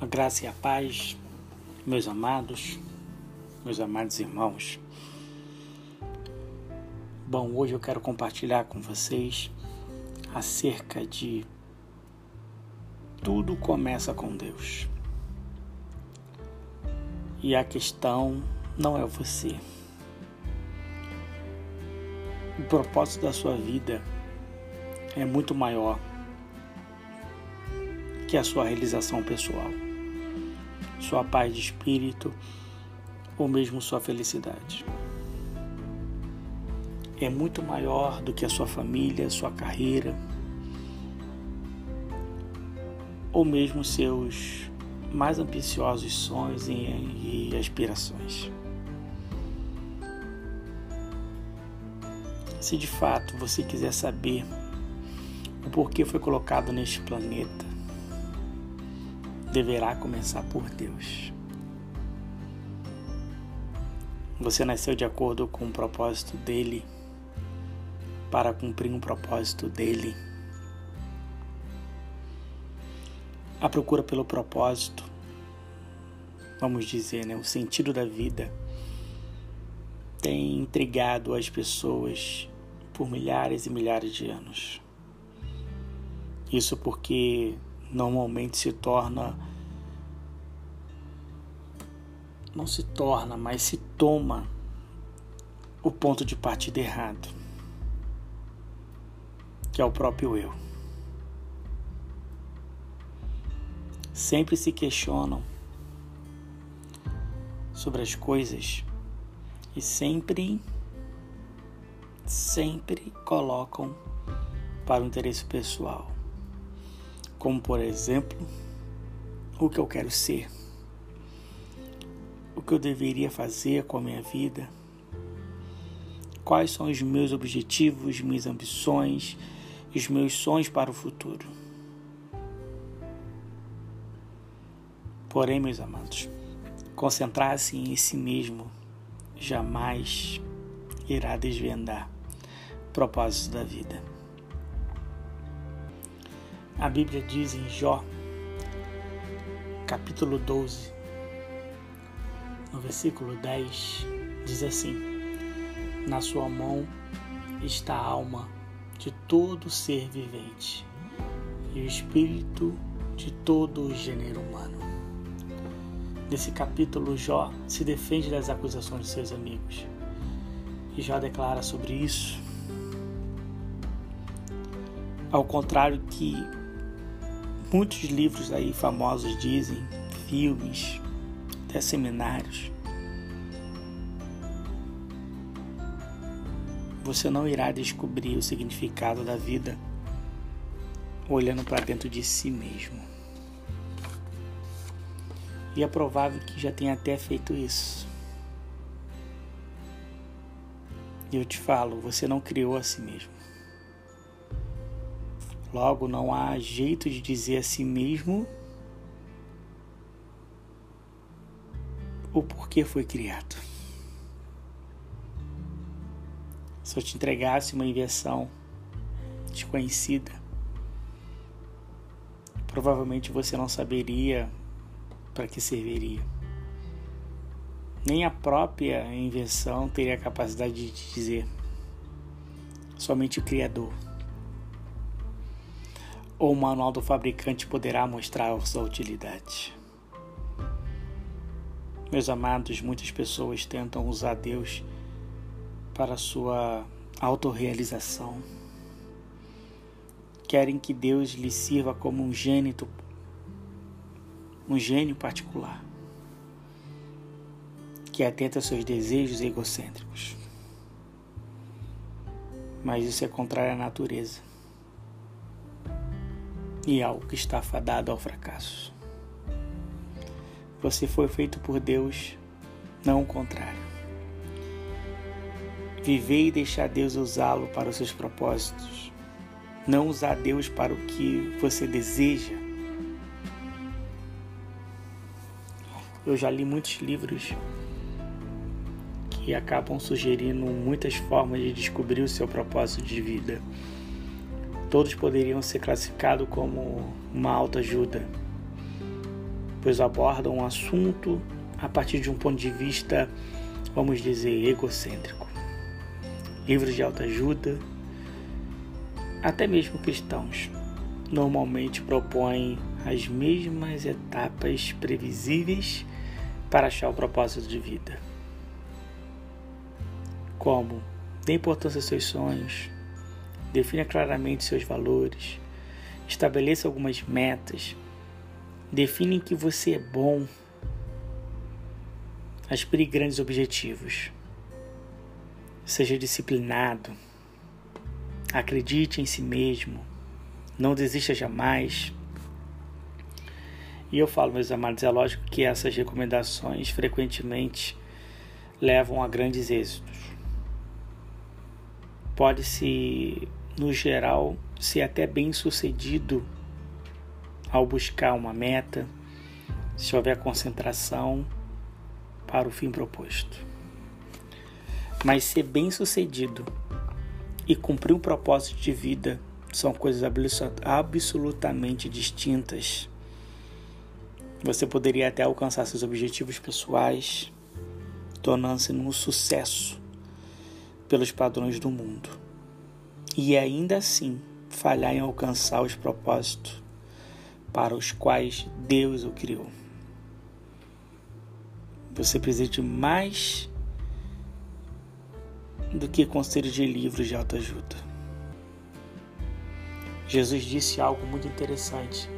A graça e a paz, meus amados, meus amados irmãos. Bom, hoje eu quero compartilhar com vocês acerca de tudo começa com Deus. E a questão não é você. O propósito da sua vida é muito maior que a sua realização pessoal sua paz de espírito ou mesmo sua felicidade. É muito maior do que a sua família, sua carreira ou mesmo seus mais ambiciosos sonhos e, aspirações. Se de fato você quiser saber o porquê foi colocado neste planeta, deverá começar por Deus. Você nasceu de acordo com o propósito dele, para cumprir um propósito dele. A procura pelo propósito, vamos dizer, né, o sentido da vida, tem intrigado as pessoas por milhares e milhares de anos. Isso porque normalmente se torna não se torna, mas se toma o ponto de partida errado, que é o próprio eu. Sempre se questionam sobre as coisas e sempre, sempre colocam para o interesse pessoal como por exemplo, o que eu quero ser, o que eu deveria fazer com a minha vida, quais são os meus objetivos, minhas ambições os meus sonhos para o futuro. Porém, meus amados, concentrar-se em si mesmo jamais irá desvendar o propósito da vida. A Bíblia diz em Jó, capítulo 12, no versículo 10, diz assim: Na sua mão está a alma de todo ser vivente e o espírito de todo o gênero humano. Nesse capítulo, Jó se defende das acusações de seus amigos. E Jó declara sobre isso. Ao contrário que Muitos livros aí famosos dizem, filmes, até seminários. Você não irá descobrir o significado da vida olhando para dentro de si mesmo. E é provável que já tenha até feito isso. E eu te falo, você não criou a si mesmo. Logo, não há jeito de dizer a si mesmo o porquê foi criado. Se eu te entregasse uma invenção desconhecida, provavelmente você não saberia para que serviria. Nem a própria invenção teria a capacidade de dizer. Somente o Criador ou o manual do fabricante poderá mostrar sua utilidade. Meus amados, muitas pessoas tentam usar Deus para sua autorrealização. Querem que Deus lhe sirva como um gênito, um gênio particular, que atenta seus desejos egocêntricos. Mas isso é contrário à natureza e algo que está fadado ao fracasso. Você foi feito por Deus, não o contrário. Viver e deixar Deus usá-lo para os seus propósitos, não usar Deus para o que você deseja. Eu já li muitos livros que acabam sugerindo muitas formas de descobrir o seu propósito de vida todos poderiam ser classificados como uma autoajuda, pois abordam um assunto a partir de um ponto de vista, vamos dizer, egocêntrico. Livros de autoajuda, até mesmo cristãos, normalmente propõem as mesmas etapas previsíveis para achar o propósito de vida. Como dê importância aos seus sonhos, defina claramente seus valores, estabeleça algumas metas, define que você é bom, aspire grandes objetivos, seja disciplinado, acredite em si mesmo, não desista jamais. E eu falo, meus amados, é lógico que essas recomendações frequentemente levam a grandes êxitos. Pode-se, no geral, ser até bem sucedido ao buscar uma meta, se houver concentração para o fim proposto. Mas ser bem sucedido e cumprir um propósito de vida são coisas absolutamente distintas. Você poderia até alcançar seus objetivos pessoais, tornando-se um sucesso pelos padrões do mundo, e ainda assim falhar em alcançar os propósitos para os quais Deus o criou. Você precisa de mais do que conselhos de livros de autoajuda. Jesus disse algo muito interessante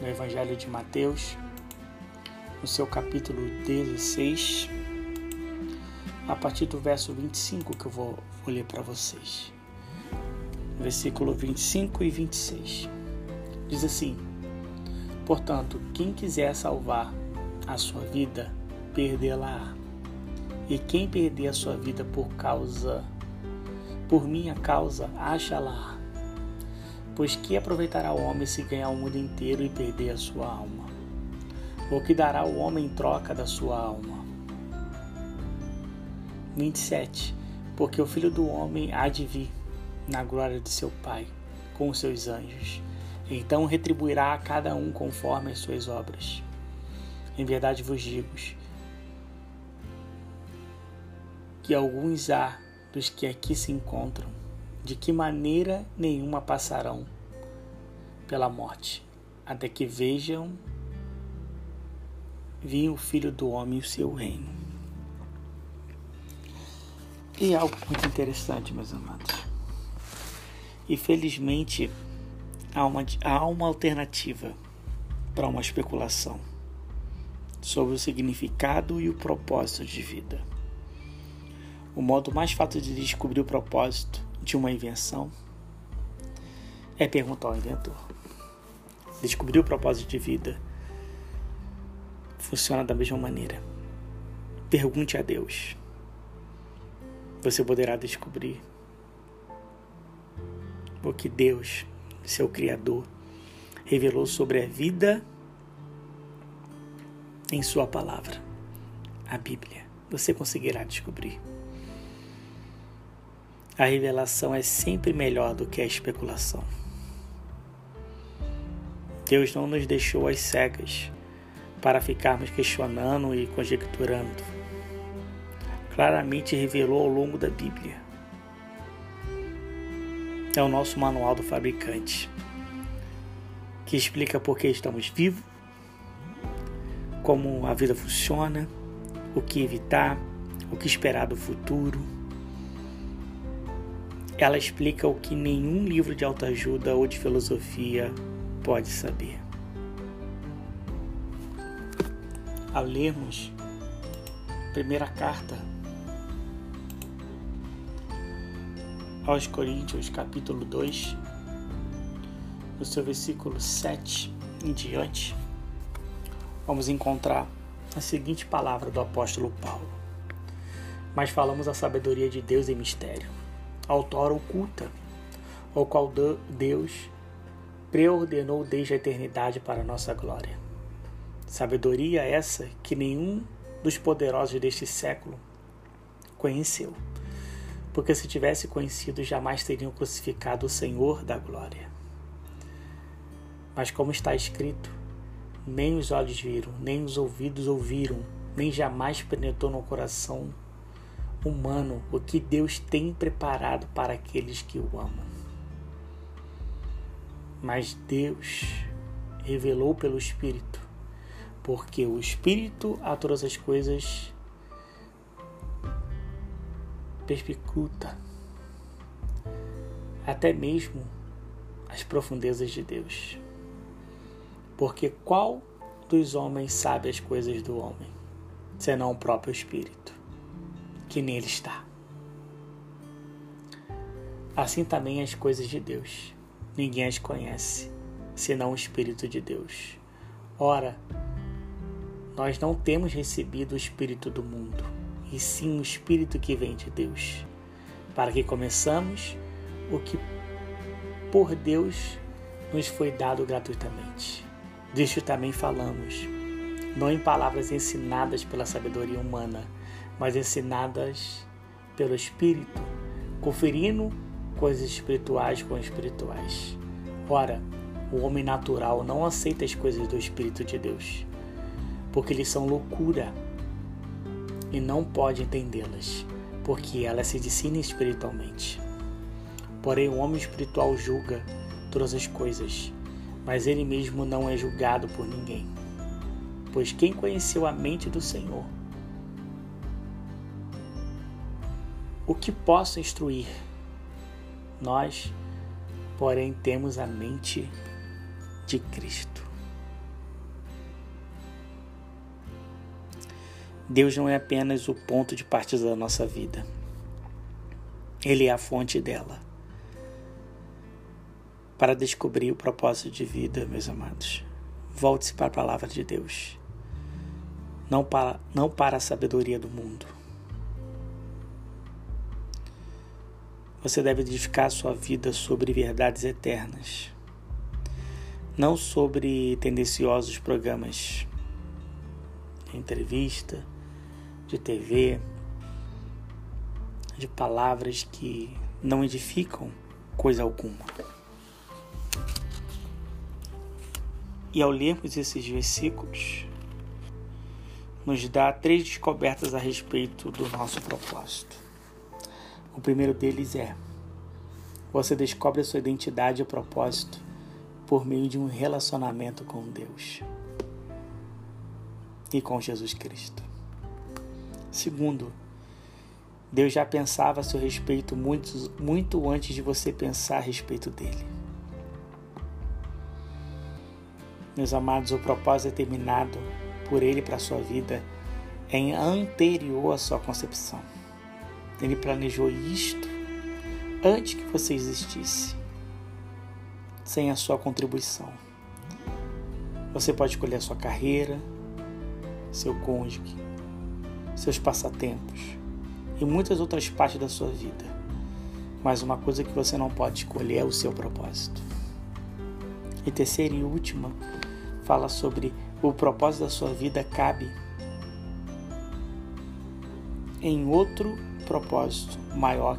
no Evangelho de Mateus, no seu capítulo 16, a partir do verso 25 que eu vou, vou ler para vocês. Versículo 25 e 26. Diz assim: Portanto, quem quiser salvar a sua vida, perdê-la. E quem perder a sua vida por causa, por minha causa, acha-la. Pois que aproveitará o homem se ganhar o mundo inteiro e perder a sua alma? Ou que dará o homem em troca da sua alma? 27. Porque o filho do homem há de vir na glória de seu Pai com os seus anjos. Então retribuirá a cada um conforme as suas obras. Em verdade vos digo que alguns há dos que aqui se encontram, de que maneira nenhuma passarão pela morte, até que vejam vir o Filho do Homem e o seu reino. E é algo muito interessante, meus amados. E felizmente há uma, há uma alternativa para uma especulação sobre o significado e o propósito de vida. O modo mais fácil de descobrir o propósito de uma invenção é perguntar ao inventor. Descobrir o propósito de vida funciona da mesma maneira. Pergunte a Deus. Você poderá descobrir o que Deus, seu Criador, revelou sobre a vida em Sua palavra, a Bíblia. Você conseguirá descobrir. A revelação é sempre melhor do que a especulação. Deus não nos deixou às cegas para ficarmos questionando e conjecturando. Claramente revelou ao longo da Bíblia. É o nosso manual do fabricante, que explica por que estamos vivos, como a vida funciona, o que evitar, o que esperar do futuro. Ela explica o que nenhum livro de autoajuda ou de filosofia pode saber. Ao lermos primeira carta aos Coríntios, capítulo 2, no seu versículo 7 em diante, vamos encontrar a seguinte palavra do apóstolo Paulo. Mas falamos a sabedoria de Deus em mistério, autora oculta, o qual Deus preordenou desde a eternidade para a nossa glória. Sabedoria essa que nenhum dos poderosos deste século conheceu, porque se tivesse conhecido, jamais teriam crucificado o Senhor da glória. Mas como está escrito, nem os olhos viram, nem os ouvidos ouviram, nem jamais penetrou no coração humano o que Deus tem preparado para aqueles que o amam. Mas Deus revelou pelo Espírito, porque o Espírito a todas as coisas perspicuta até mesmo as profundezas de Deus. Porque qual dos homens sabe as coisas do homem, senão o próprio Espírito, que nele está? Assim também as coisas de Deus. Ninguém as conhece, senão o Espírito de Deus. Ora, nós não temos recebido o Espírito do mundo, e sim o Espírito que vem de Deus, para que começamos o que por Deus nos foi dado gratuitamente. Disto também falamos, não em palavras ensinadas pela sabedoria humana, mas ensinadas pelo Espírito, conferindo coisas espirituais com espirituais. Ora, o homem natural não aceita as coisas do Espírito de Deus, porque eles são loucura e não pode entendê-las, porque elas se discernem espiritualmente. Porém, o homem espiritual julga todas as coisas, mas ele mesmo não é julgado por ninguém. Pois quem conheceu a mente do Senhor? O que posso instruir? Nós, porém, temos a mente de Cristo. Deus não é apenas o ponto de partida da nossa vida, Ele é a fonte dela para descobrir o propósito de vida, meus amados. Volte-se para a palavra de Deus, não para, não para a sabedoria do mundo. Você deve edificar sua vida sobre verdades eternas, não sobre tendenciosos programas entrevista, de TV, de palavras que não edificam coisa alguma. E ao lermos esses versículos, nos dá três descobertas a respeito do nosso propósito. O primeiro deles é: você descobre a sua identidade e propósito por meio de um relacionamento com Deus e com Jesus Cristo. Segundo, Deus já pensava a seu respeito muito, muito antes de você pensar a respeito dele. Meus amados, o propósito determinado por Ele para a sua vida é anterior à sua concepção. Ele planejou isto antes que você existisse, sem a sua contribuição. Você pode escolher a sua carreira, seu cônjuge, seus passatempos e muitas outras partes da sua vida. Mas uma coisa que você não pode escolher é o seu propósito. E terceira e última, fala sobre o propósito da sua vida cabe em outro propósito maior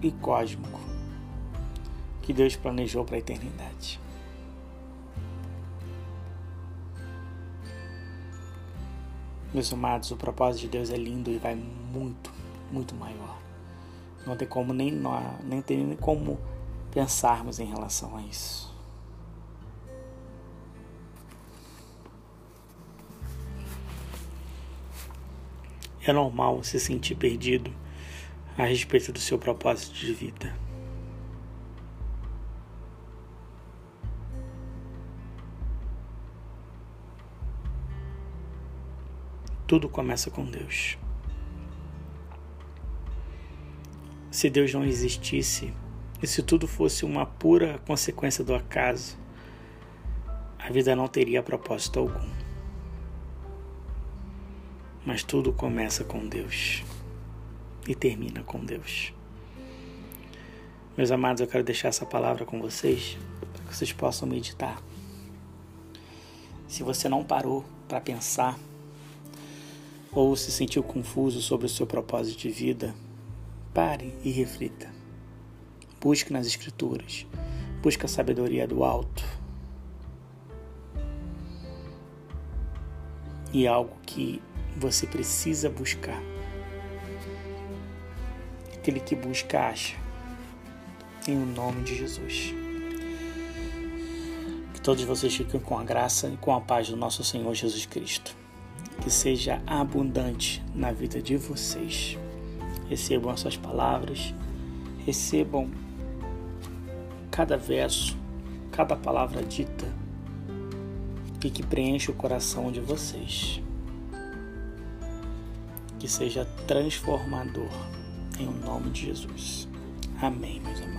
e cósmico que Deus planejou para a eternidade. Meus amados, o propósito de Deus é lindo e vai muito, muito maior. Não tem como nem, nem tem como pensarmos em relação a isso. É normal se sentir perdido a respeito do seu propósito de vida. Tudo começa com Deus. Se Deus não existisse, e se tudo fosse uma pura consequência do acaso, a vida não teria propósito algum. Mas tudo começa com Deus e termina com Deus. Meus amados, eu quero deixar essa palavra com vocês para que vocês possam meditar. Se você não parou para pensar ou se sentiu confuso sobre o seu propósito de vida, pare e reflita. Busque nas Escrituras Busca a sabedoria do alto. E algo que você precisa buscar. Aquele que busca, acha. Em o nome de Jesus. Que todos vocês fiquem com a graça e com a paz do nosso Senhor Jesus Cristo. Que seja abundante na vida de vocês. Recebam essas palavras, recebam cada verso, cada palavra dita e que preencha o coração de vocês. Que seja transformador em nome de Jesus. Amém, meus amados.